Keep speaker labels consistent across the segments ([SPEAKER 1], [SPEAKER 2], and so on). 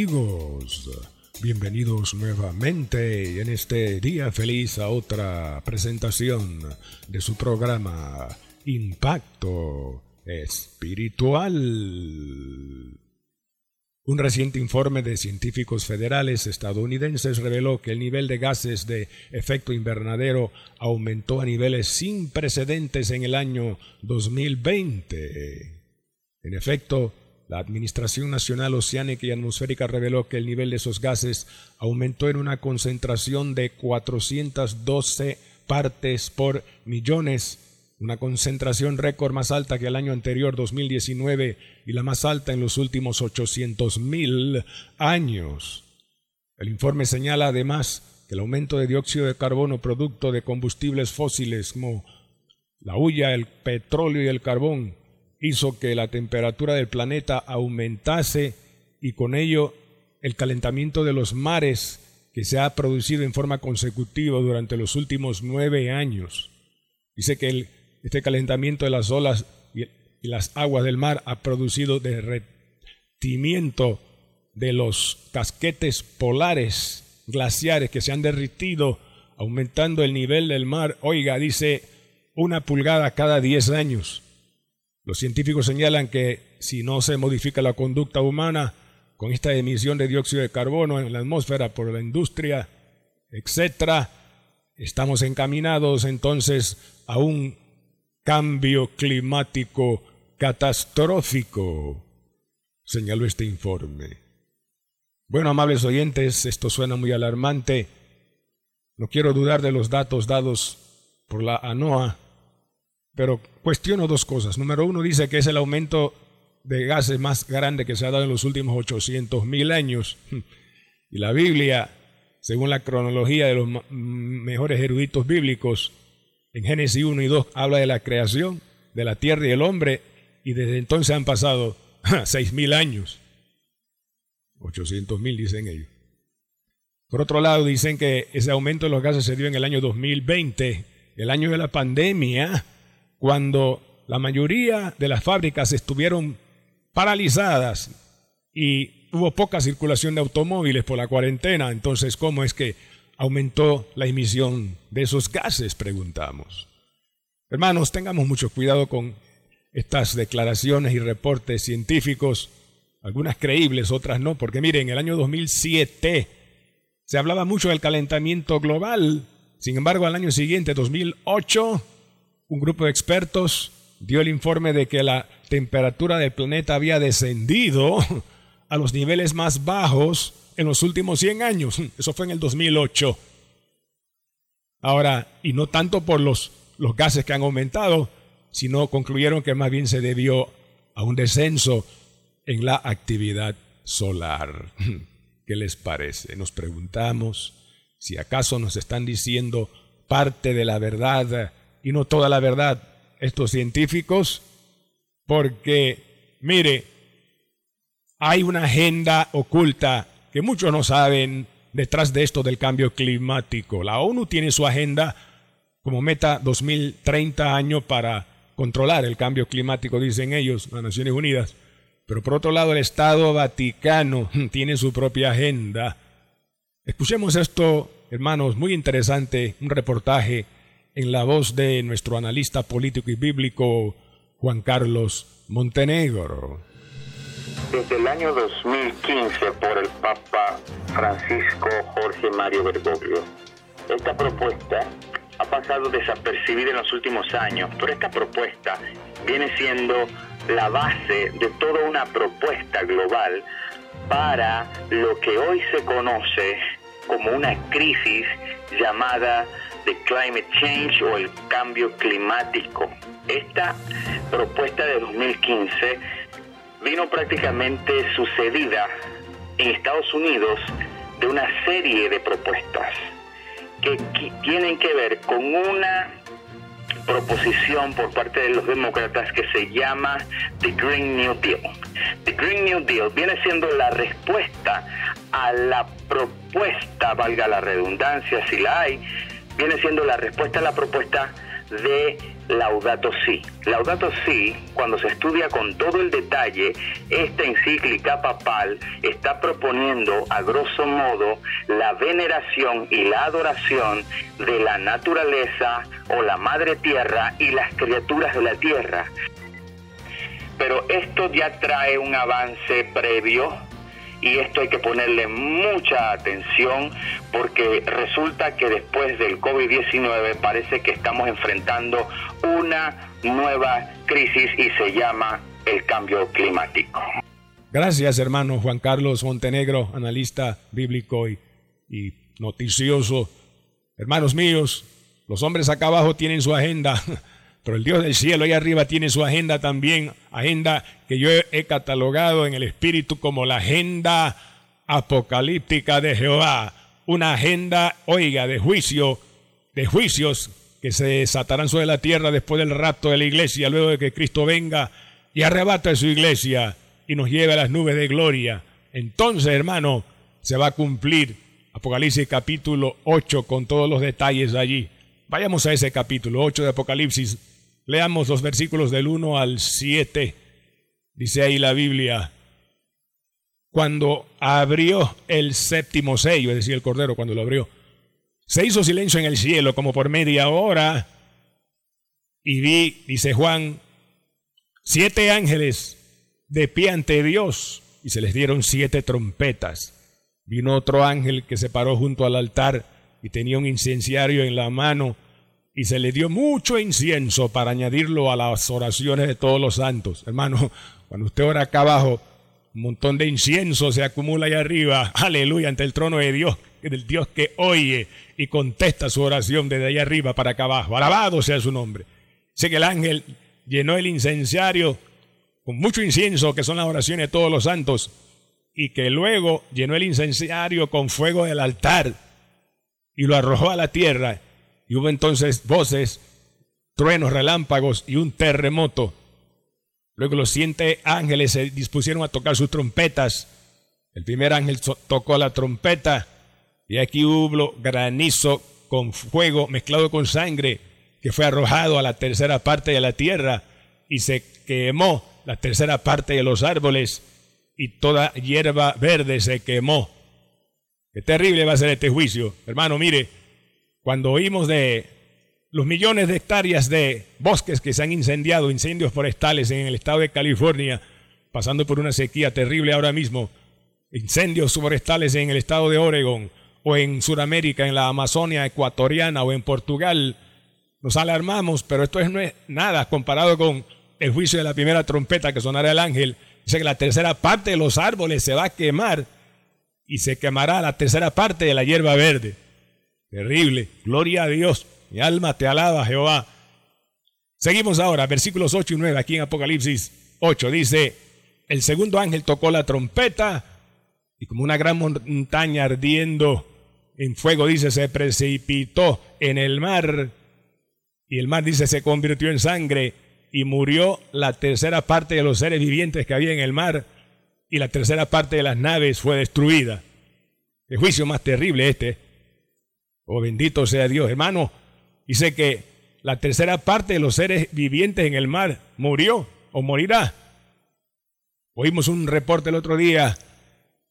[SPEAKER 1] Amigos? Bienvenidos nuevamente en este día feliz a otra presentación de su programa Impacto Espiritual. Un reciente informe de científicos federales estadounidenses reveló que el nivel de gases de efecto invernadero aumentó a niveles sin precedentes en el año 2020. En efecto, la Administración Nacional Oceánica y Atmosférica reveló que el nivel de esos gases aumentó en una concentración de 412 partes por millones, una concentración récord más alta que el año anterior 2019 y la más alta en los últimos 800.000 años. El informe señala además que el aumento de dióxido de carbono producto de combustibles fósiles como la hulla, el petróleo y el carbón hizo que la temperatura del planeta aumentase y con ello el calentamiento de los mares que se ha producido en forma consecutiva durante los últimos nueve años. Dice que este calentamiento de las olas y, y las aguas del mar ha producido derretimiento de los casquetes polares glaciares que se han derritido, aumentando el nivel del mar. Oiga, dice una pulgada cada diez años. Los científicos señalan que si no se modifica la conducta humana con esta emisión de dióxido de carbono en la atmósfera por la industria, etcétera, estamos encaminados entonces a un cambio climático catastrófico, señaló este informe. Bueno, amables oyentes, esto suena muy alarmante. No quiero dudar de los datos dados por la ANOA pero cuestiono dos cosas. Número uno dice que es el aumento de gases más grande que se ha dado en los últimos 800 mil años. Y la Biblia, según la cronología de los mejores eruditos bíblicos, en Génesis 1 y 2 habla de la creación de la tierra y el hombre, y desde entonces han pasado seis mil años. 800 mil dicen ellos. Por otro lado, dicen que ese aumento de los gases se dio en el año 2020, el año de la pandemia, cuando la mayoría de las fábricas estuvieron paralizadas y hubo poca circulación de automóviles por la cuarentena, entonces ¿cómo es que aumentó la emisión de esos gases? Preguntamos. Hermanos, tengamos mucho cuidado con estas declaraciones y reportes científicos, algunas creíbles, otras no, porque miren, en el año 2007 se hablaba mucho del calentamiento global, sin embargo, al año siguiente, 2008, un grupo de expertos dio el informe de que la temperatura del planeta había descendido a los niveles más bajos en los últimos 100 años. Eso fue en el 2008. Ahora, y no tanto por los, los gases que han aumentado, sino concluyeron que más bien se debió a un descenso en la actividad solar. ¿Qué les parece? Nos preguntamos si acaso nos están diciendo parte de la verdad y no toda la verdad estos científicos, porque, mire, hay una agenda oculta que muchos no saben detrás de esto del cambio climático. La ONU tiene su agenda como meta 2030 años para controlar el cambio climático, dicen ellos, las Naciones Unidas. Pero por otro lado, el Estado Vaticano tiene su propia agenda. Escuchemos esto, hermanos, muy interesante, un reportaje en la voz de nuestro analista político y bíblico Juan Carlos Montenegro.
[SPEAKER 2] Desde el año 2015 por el Papa Francisco Jorge Mario Bergoglio, esta propuesta ha pasado desapercibida en los últimos años, pero esta propuesta viene siendo la base de toda una propuesta global para lo que hoy se conoce como una crisis llamada de Climate Change o el cambio climático. Esta propuesta de 2015 vino prácticamente sucedida en Estados Unidos de una serie de propuestas que tienen que ver con una proposición por parte de los demócratas que se llama The Green New Deal. The Green New Deal viene siendo la respuesta a la propuesta, valga la redundancia si la hay, viene siendo la respuesta a la propuesta de Laudato Si. Laudato Si, cuando se estudia con todo el detalle, esta encíclica papal está proponiendo a grosso modo la veneración y la adoración de la naturaleza o la madre tierra y las criaturas de la tierra. Pero esto ya trae un avance previo y esto hay que ponerle mucha atención porque resulta que después del COVID-19 parece que estamos enfrentando una nueva crisis y se llama el cambio climático.
[SPEAKER 1] Gracias hermano Juan Carlos Montenegro, analista bíblico y, y noticioso. Hermanos míos, los hombres acá abajo tienen su agenda Pero el Dios del cielo ahí arriba tiene su agenda también, agenda que yo he catalogado en el Espíritu como la agenda apocalíptica de Jehová. Una agenda, oiga, de juicio, de juicios que se desatarán sobre la tierra después del rapto de la iglesia, luego de que Cristo venga y arrebate su iglesia y nos lleve a las nubes de gloria. Entonces, hermano, se va a cumplir Apocalipsis capítulo 8 con todos los detalles allí. Vayamos a ese capítulo 8 de Apocalipsis Leamos los versículos del 1 al 7. Dice ahí la Biblia, cuando abrió el séptimo sello, es decir, el Cordero cuando lo abrió, se hizo silencio en el cielo como por media hora y vi, dice Juan, siete ángeles de pie ante Dios y se les dieron siete trompetas. Vino otro ángel que se paró junto al altar y tenía un incenciario en la mano y se le dio mucho incienso para añadirlo a las oraciones de todos los santos. Hermano, cuando usted ora acá abajo, un montón de incienso se acumula ahí arriba, aleluya, ante el trono de Dios, del Dios que oye y contesta su oración desde ahí arriba para acá abajo. Alabado sea su nombre. Sé que el ángel llenó el incenciario con mucho incienso, que son las oraciones de todos los santos, y que luego llenó el incenciario con fuego del altar y lo arrojó a la tierra y hubo entonces voces, truenos, relámpagos y un terremoto. Luego los siete ángeles se dispusieron a tocar sus trompetas. El primer ángel tocó la trompeta y aquí hubo granizo con fuego mezclado con sangre que fue arrojado a la tercera parte de la tierra y se quemó la tercera parte de los árboles y toda hierba verde se quemó. Qué terrible va a ser este juicio. Hermano, mire, cuando oímos de los millones de hectáreas de bosques que se han incendiado, incendios forestales en el estado de California, pasando por una sequía terrible ahora mismo, incendios forestales en el estado de Oregon o en Sudamérica, en la Amazonia ecuatoriana o en Portugal, nos alarmamos, pero esto no es nada comparado con el juicio de la primera trompeta que sonará el ángel. Dice que la tercera parte de los árboles se va a quemar y se quemará la tercera parte de la hierba verde. Terrible. Gloria a Dios. Mi alma te alaba, Jehová. Seguimos ahora, versículos 8 y 9, aquí en Apocalipsis 8. Dice, el segundo ángel tocó la trompeta y como una gran montaña ardiendo en fuego, dice, se precipitó en el mar. Y el mar, dice, se convirtió en sangre y murió la tercera parte de los seres vivientes que había en el mar y la tercera parte de las naves fue destruida. El juicio más terrible este. Oh, bendito sea Dios, hermano. Dice que la tercera parte de los seres vivientes en el mar murió o morirá. Oímos un reporte el otro día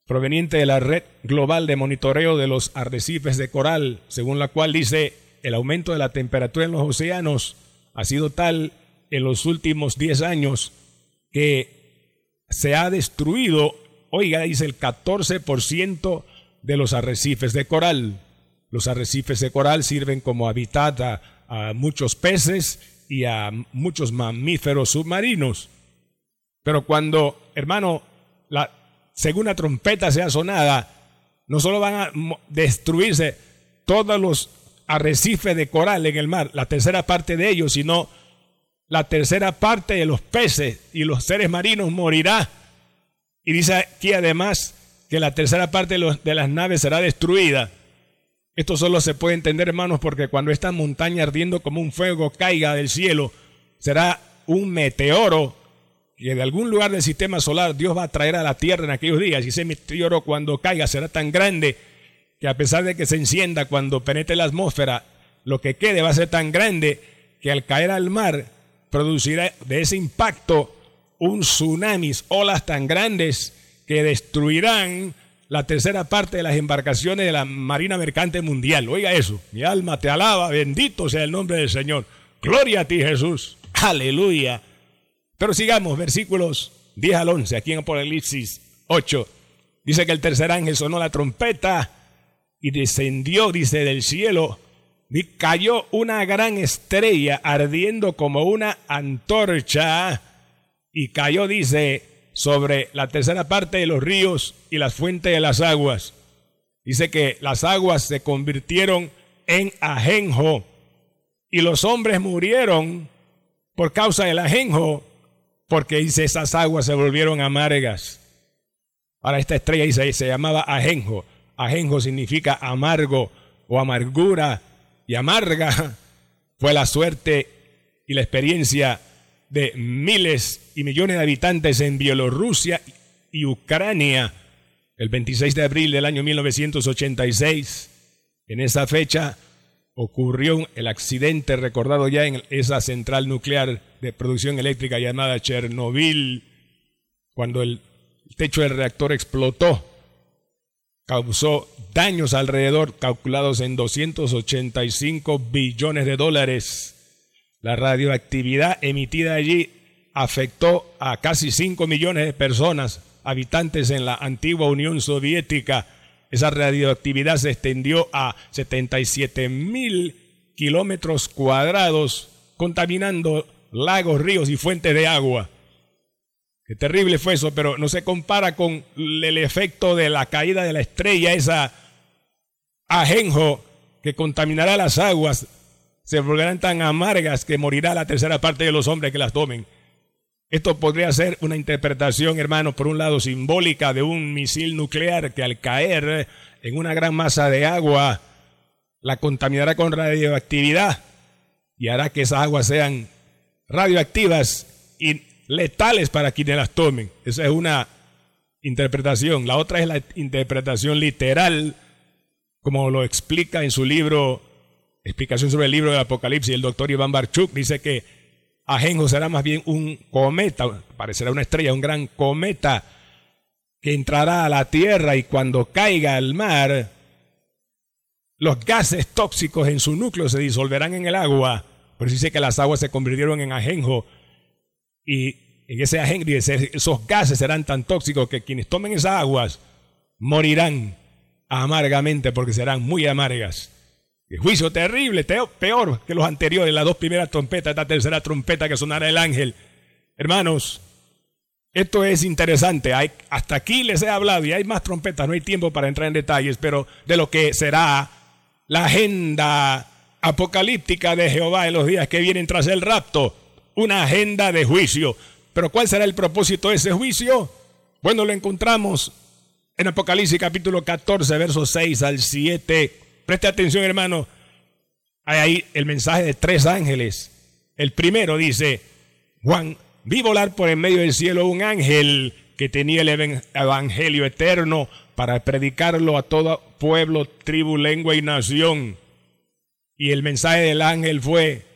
[SPEAKER 1] proveniente de la red global de monitoreo de los arrecifes de coral, según la cual dice el aumento de la temperatura en los océanos ha sido tal en los últimos 10 años que se ha destruido, oiga, dice el 14% de los arrecifes de coral. Los arrecifes de coral sirven como hábitat a, muchos peces y a muchos mamíferos submarinos. Pero cuando, hermano, la segunda trompeta sea sonada, no solo van a destruirse todos los arrecifes de coral en el mar, la tercera parte de ellos, sino la tercera parte de los peces y los seres marinos morirá. Y dice aquí además que la tercera parte de, las naves será destruida. Esto solo se puede entender, hermanos, porque cuando esta montaña ardiendo como un fuego caiga del cielo, será un meteoro que de algún lugar del sistema solar Dios va a traer a la tierra en aquellos días. Y ese meteoro cuando caiga será tan grande que a pesar de que se encienda cuando penetre la atmósfera, lo que quede va a ser tan grande que al caer al mar producirá de ese impacto un tsunami, olas tan grandes que destruirán la tercera parte de las embarcaciones de la Marina Mercante Mundial. Oiga eso, mi alma te alaba, bendito sea el nombre del Señor. Gloria a ti Jesús, aleluya. Pero sigamos, versículos 10 al 11, aquí en Apocalipsis 8. Dice que el tercer ángel sonó la trompeta y descendió, dice, del cielo y cayó una gran estrella ardiendo como una antorcha y cayó, dice, sobre la tercera parte de los ríos y las fuentes de las aguas. Dice que las aguas se convirtieron en ajenjo y los hombres murieron por causa del ajenjo, porque dice esas aguas se volvieron amargas. Ahora esta estrella dice, se llamaba ajenjo. Ajenjo significa amargo o amargura y amarga. Fue la suerte y la experiencia de miles y millones de habitantes en Bielorrusia y Ucrania el 26 de abril del año 1986. En esa fecha ocurrió el accidente recordado ya en esa central nuclear de producción eléctrica llamada Chernobyl, cuando el techo del reactor explotó causó daños alrededor calculados en 285 billones de dólares. La radioactividad emitida allí afectó a casi 5 millones de personas, habitantes en la antigua Unión Soviética. Esa radioactividad se extendió a 77 mil kilómetros cuadrados, contaminando lagos, ríos y fuentes de agua. Qué terrible fue eso, pero no se compara con el efecto de la caída de la estrella, esa ajenjo que contaminará las aguas, se volverán tan amargas que morirá la tercera parte de los hombres que las tomen. Esto podría ser una interpretación, hermano, por un lado simbólica de un misil nuclear que al caer en una gran masa de agua la contaminará con radioactividad y hará que esas aguas sean radioactivas y letales para quienes las tomen. Esa es una interpretación. La otra es la interpretación literal, como lo explica en su libro, explicación sobre el libro del Apocalipsis, el doctor Iván Barchuk dice que Ajenjo será más bien un cometa, parecerá una estrella, un gran cometa que entrará a la tierra y cuando caiga al mar, los gases tóxicos en su núcleo se disolverán en el agua. Por eso dice que las aguas se convirtieron en ajenjo y en ese agente, esos gases serán tan tóxicos que quienes tomen esas aguas morirán amargamente porque serán muy amargas. El juicio terrible, peor que los anteriores, las dos primeras trompetas, esta tercera trompeta que sonará el ángel. Hermanos, esto es interesante. Hay, hasta aquí les he hablado y hay más trompetas, no hay tiempo para entrar en detalles, pero de lo que será la agenda apocalíptica de Jehová en los días que vienen tras el rapto una agenda de juicio. Pero ¿cuál será el propósito de ese juicio? Bueno, lo encontramos en Apocalipsis capítulo 14, versos 6 al 7. Preste atención, hermano. Hay ahí el mensaje de tres ángeles. El primero dice, Juan, vi volar por en medio del cielo un ángel que tenía el evangelio eterno para predicarlo a todo pueblo, tribu, lengua y nación. Y el mensaje del ángel fue,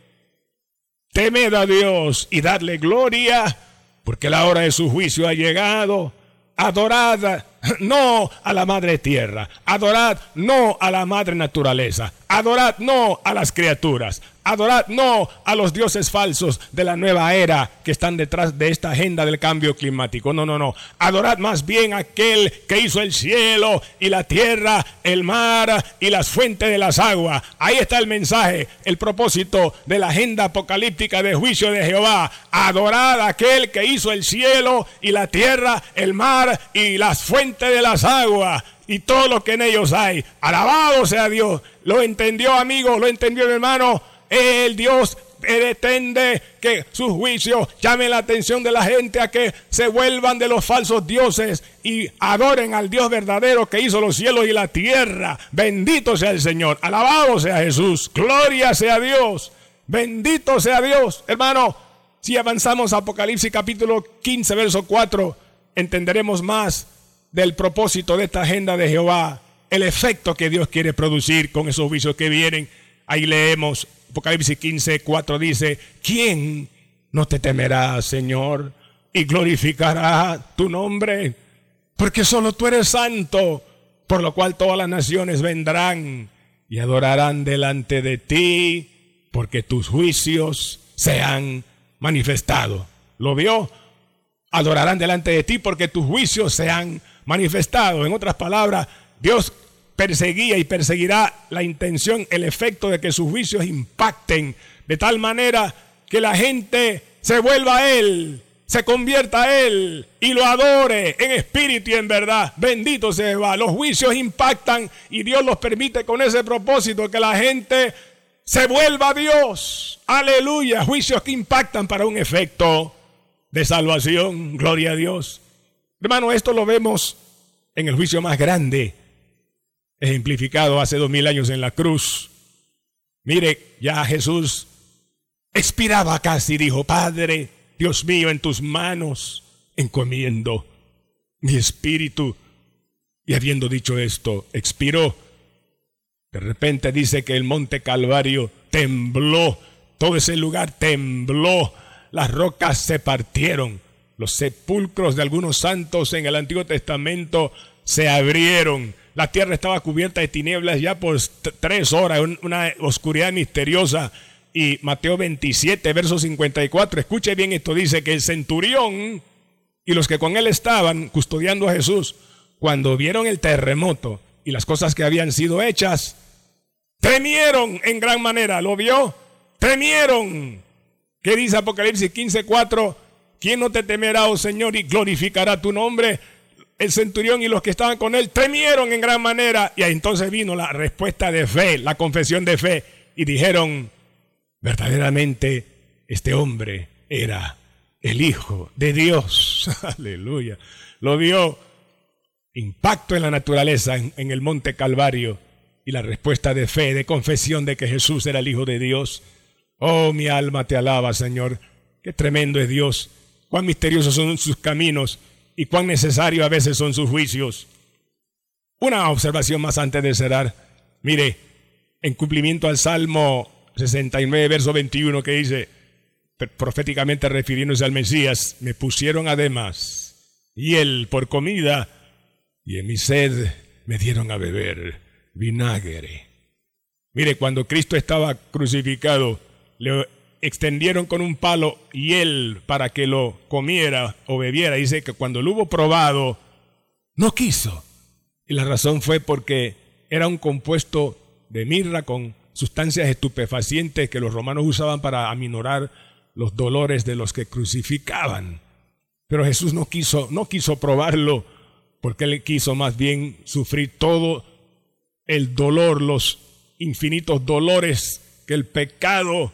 [SPEAKER 1] Temed a Dios y dadle gloria, porque la hora de su juicio ha llegado. Adorad no a la madre tierra, adorad no a la madre naturaleza, adorad no a las criaturas, Adorad no a los dioses falsos de la nueva era que están detrás de esta agenda del cambio climático. No, no, no. Adorad más bien a aquel que hizo el cielo y la tierra, el mar y las fuentes de las aguas. Ahí está el mensaje, el propósito de la agenda apocalíptica de juicio de Jehová. Adorad a aquel que hizo el cielo y la tierra, el mar y las fuentes de las aguas. y todo lo que en ellos hay. Alabado sea Dios. Lo entendió, amigo, lo entendió, mi hermano. El Dios pretende que sus juicios llamen la atención de la gente a que se vuelvan de los falsos dioses y adoren al Dios verdadero que hizo los cielos y la tierra. Bendito sea el Señor. Alabado sea Jesús. Gloria sea Dios. Bendito sea Dios. Hermano, si avanzamos a Apocalipsis capítulo 15, verso 4, entenderemos más del propósito de esta agenda de Jehová, el efecto que Dios quiere producir con esos juicios que vienen. Ahí leemos Apocalipsis 15, 4 dice, ¿quién no te temerá, Señor, y glorificará tu nombre? Porque solo tú eres santo, por lo cual todas las naciones vendrán y adorarán delante de ti, porque tus juicios se han manifestado. ¿Lo vio? Adorarán delante de ti porque tus juicios se han manifestado. En otras palabras, Dios perseguía y perseguirá la intención, el efecto de que sus juicios impacten de tal manera que la gente se vuelva a Él, se convierta a Él y lo adore en espíritu y en verdad. Bendito sea Jehová. Los juicios impactan y Dios los permite con ese propósito, que la gente se vuelva a Dios. Aleluya. Juicios que impactan para un efecto de salvación. Gloria a Dios. Hermano, esto lo vemos en el juicio más grande ejemplificado hace dos mil años en la cruz. Mire, ya Jesús expiraba casi, dijo, Padre, Dios mío, en tus manos encomiendo mi espíritu. Y habiendo dicho esto, expiró. De repente dice que el monte Calvario tembló, todo ese lugar tembló, las rocas se partieron, los sepulcros de algunos santos en el Antiguo Testamento se abrieron la tierra estaba cubierta de tinieblas ya por tres horas, una oscuridad misteriosa. Y Mateo 27, verso 54, escuche bien esto, dice que el centurión y los que con él estaban custodiando a Jesús, cuando vieron el terremoto y las cosas que habían sido hechas, temieron en gran manera. ¿Lo vio? Temieron. ¿Qué dice Apocalipsis 15, 4? ¿Quién no te temerá, oh Señor, y glorificará tu nombre? El centurión y los que estaban con él temieron en gran manera. Y entonces vino la respuesta de fe, la confesión de fe. Y dijeron, verdaderamente este hombre era el Hijo de Dios. Aleluya. Lo vio impacto en la naturaleza en, en, el monte Calvario y la respuesta de fe, de confesión de que Jesús era el Hijo de Dios. Oh, mi alma te alaba, Señor. Qué tremendo es Dios. Cuán misteriosos son sus caminos y cuán necesario a veces son sus juicios. Una observación más antes de cerrar. Mire, en cumplimiento al Salmo 69, verso 21, que dice, proféticamente refiriéndose al Mesías, me pusieron además él por comida y en mi sed me dieron a beber vinagre. Mire, cuando Cristo estaba crucificado, le extendieron con un palo él para que lo comiera o bebiera. Dice que cuando lo hubo probado, no quiso. Y la razón fue porque era un compuesto de mirra con sustancias estupefacientes que los romanos usaban para aminorar los dolores de los que crucificaban. Pero Jesús no quiso, no quiso probarlo porque él quiso más bien sufrir todo el dolor, los infinitos dolores que el pecado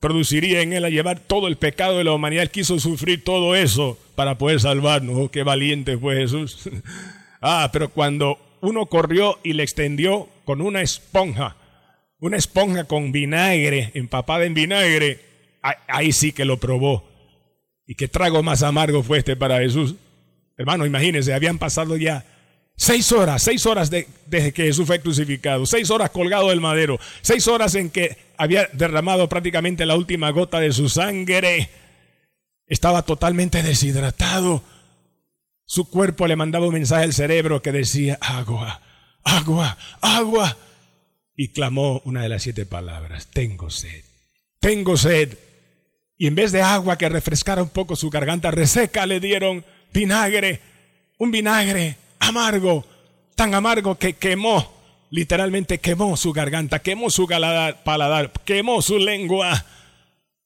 [SPEAKER 1] produciría en él a llevar todo el pecado de la humanidad. Él quiso sufrir todo eso para poder salvarnos. Oh, qué valiente fue Jesús. ah, pero cuando uno corrió y le extendió con una esponja, una esponja con vinagre, empapada en vinagre, ahí sí que lo probó. Y qué trago más amargo fue este para Jesús. Hermano, imagínense, habían pasado ya Seis horas, seis horas desde que Jesús fue crucificado, seis horas colgado del madero, seis horas en que había derramado prácticamente la última gota de su sangre. Estaba totalmente deshidratado. Su cuerpo le mandaba un mensaje al cerebro que decía, agua, agua, agua. Y clamó una de las siete palabras, tengo sed, tengo sed. Y en vez de agua que refrescara un poco su garganta reseca, le dieron vinagre, un vinagre amargo, tan amargo que quemó, literalmente quemó su garganta, quemó su paladar, quemó su lengua.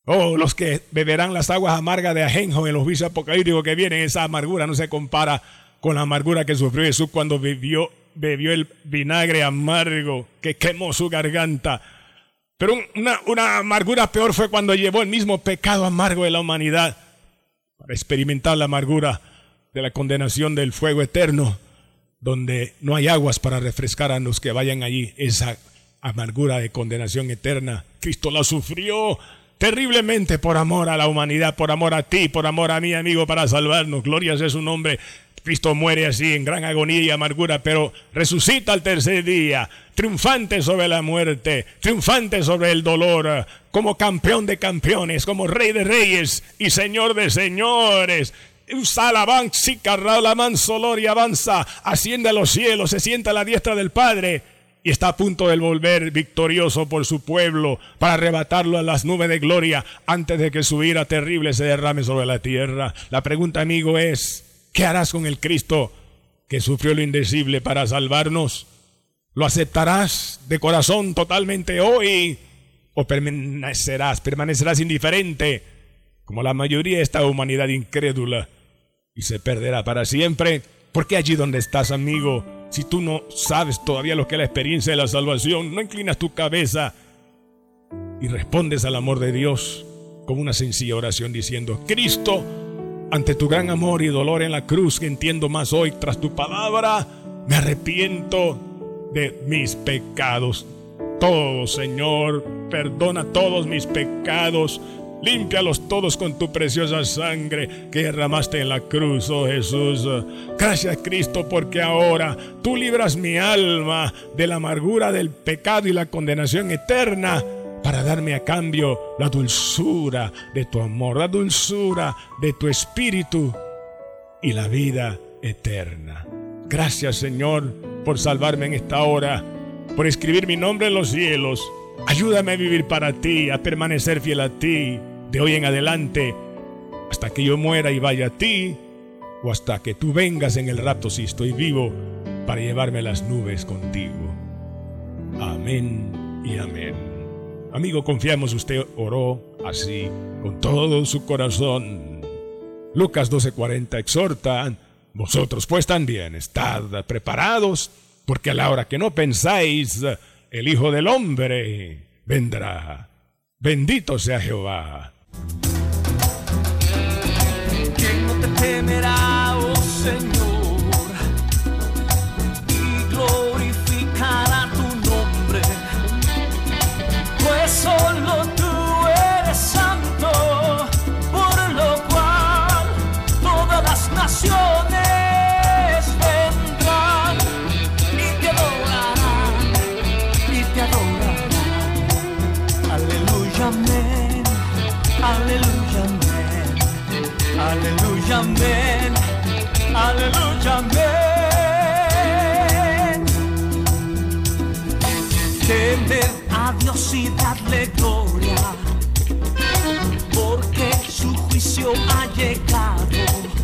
[SPEAKER 1] Oh, los que beberán las aguas amargas de ajenjo en los vicios apocalípticos que vienen, esa amargura no se compara con la amargura que sufrió Jesús cuando bebió el vinagre amargo que quemó su garganta. Pero una amargura peor fue cuando llevó el mismo pecado amargo de la humanidad para experimentar la amargura de la condenación del fuego eterno, donde no hay aguas para refrescar a los que vayan allí. Esa amargura de condenación eterna, Cristo la sufrió terriblemente por amor a la humanidad, por amor a ti, por amor a mi amigo, para salvarnos. Gloria sea su nombre. Cristo muere así en gran agonía y amargura, pero resucita al tercer día, triunfante sobre la muerte, triunfante sobre el dolor, como campeón de campeones, como rey de reyes y señor de señores. Y avanza, asciende a los cielos, se sienta a la diestra del Padre y está a punto de volver victorioso por su pueblo para arrebatarlo a las nubes de gloria antes de que su ira terrible se derrame sobre la tierra. La pregunta, amigo, es, ¿qué harás con el Cristo que sufrió lo indecible para salvarnos? ¿Lo aceptarás de corazón totalmente hoy o permanecerás, permanecerás indiferente como la mayoría de esta humanidad incrédula y se perderá para siempre? Porque allí donde estás, amigo, si tú no sabes todavía lo que es la experiencia de la salvación, no inclinas tu cabeza y respondes al amor de Dios con una sencilla oración diciendo, Cristo, ante tu gran amor y dolor en la cruz que entiendo más hoy tras tu palabra, me arrepiento de mis pecados. Todo, Señor, perdona todos mis pecados Límpialos todos con tu preciosa sangre que derramaste en la cruz, oh Jesús. Gracias Cristo porque ahora tú libras mi alma de la amargura del pecado y la condenación eterna para darme a cambio la dulzura de tu amor, la dulzura de tu espíritu y la vida eterna. Gracias Señor por salvarme en esta hora, por escribir mi nombre en los cielos. Ayúdame a vivir para ti, a permanecer fiel a ti de hoy en adelante, hasta que yo muera y vaya a ti, o hasta que tú vengas en el rapto si estoy vivo, para llevarme las nubes contigo. Amén y amén. Amigo, confiamos, usted oró así, con todo su corazón. Lucas 12:40 exhorta, vosotros pues también estad preparados, porque a la hora que no pensáis, el Hijo del Hombre vendrá. Bendito sea Jehová.
[SPEAKER 3] ¿Quién no te temerá, oh Señor, y darle gloria, porque su juicio ha llegado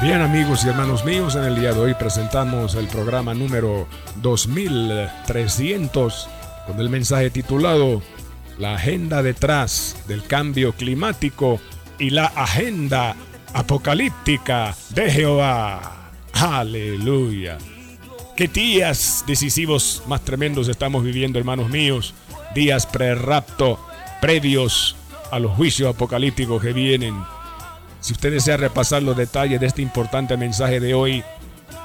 [SPEAKER 1] Bien amigos y hermanos míos, en el día de hoy presentamos el programa número 2300 con el mensaje titulado La agenda detrás del cambio climático y la agenda apocalíptica de Jehová. Aleluya. Qué días decisivos más tremendos estamos viviendo, hermanos míos. Días pre-rapto, previos a los juicios apocalípticos que vienen si usted desea repasar los detalles de este importante mensaje de hoy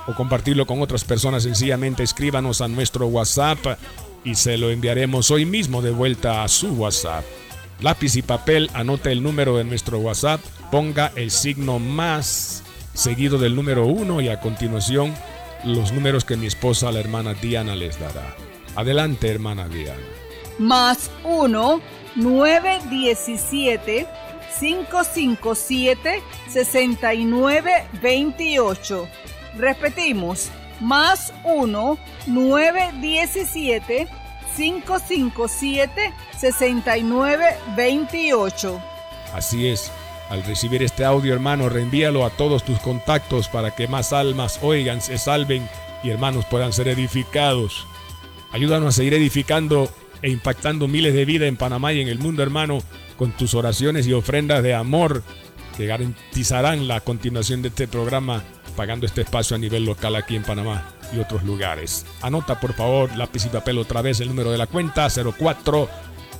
[SPEAKER 1] o compartirlo con otras personas, sencillamente escríbanos a nuestro WhatsApp y se lo enviaremos hoy mismo de vuelta a su WhatsApp. Lápiz y papel, anote el número de nuestro WhatsApp, ponga el signo más seguido del número 1 y a continuación los números que mi esposa, la hermana Diana, les dará. Adelante, hermana Diana.
[SPEAKER 4] Más 1 917 557-6928. Repetimos, más 1-917-557-6928.
[SPEAKER 1] Así es. Al recibir este audio, hermano, reenvíalo a todos tus contactos para que más almas oigan, se salven y hermanos puedan ser edificados. Ayúdanos a seguir edificando e impactando miles de vidas en Panamá y en el mundo, hermano, con tus oraciones y ofrendas de amor que garantizarán la continuación de este programa pagando este espacio a nivel local aquí en Panamá y otros lugares. Anota por favor lápiz y papel otra vez el número de la cuenta 04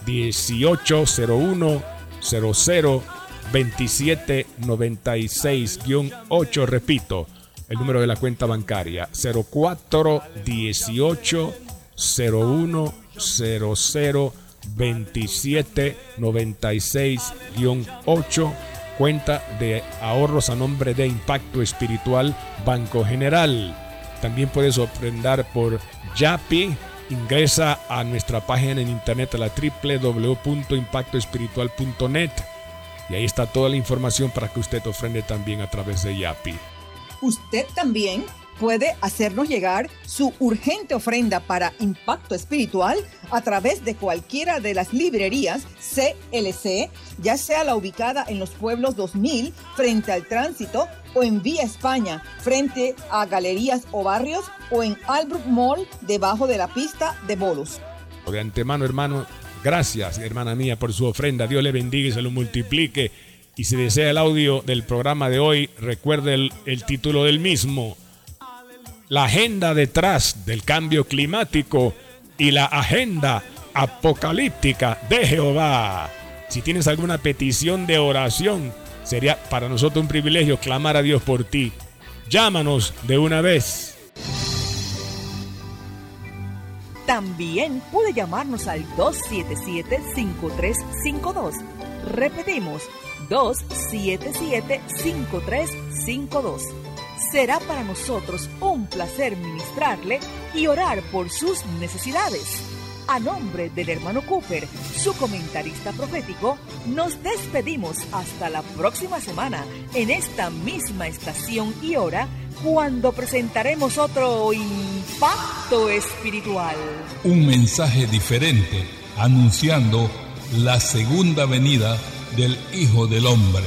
[SPEAKER 1] 1801 00 27 96 8 repito el número de la cuenta bancaria 04 18 01 00 27 96 8 cuenta de ahorros a nombre de Impacto Espiritual Banco General. También puedes ofrendar por Yapi. Ingresa a nuestra página en internet a la www.impactoespiritual.net y ahí está toda la información para que usted ofrende también a través de Yapi.
[SPEAKER 5] Usted también puede hacernos llegar su urgente ofrenda para impacto espiritual a través de cualquiera de las librerías CLC, ya sea la ubicada en los pueblos 2000 frente al tránsito o en Vía España frente a galerías o barrios o en Albrook Mall debajo de la pista de bolos.
[SPEAKER 1] De antemano, hermano, gracias, hermana mía, por su ofrenda. Dios le bendiga y se lo multiplique. Y si desea el audio del programa de hoy, recuerde el, el título del mismo la agenda detrás del cambio climático y la agenda apocalíptica de Jehová. Si tienes alguna petición de oración, sería para nosotros un privilegio clamar a Dios por ti. Llámanos de una vez.
[SPEAKER 6] También puede llamarnos al 277-5352. Repetimos, 277-5352 será para nosotros un placer ministrarle y orar por sus necesidades. A nombre del hermano Cooper, su comentarista profético, nos despedimos hasta la próxima semana en esta misma estación y hora cuando presentaremos otro impacto espiritual.
[SPEAKER 7] Un mensaje diferente anunciando la segunda venida del Hijo del Hombre.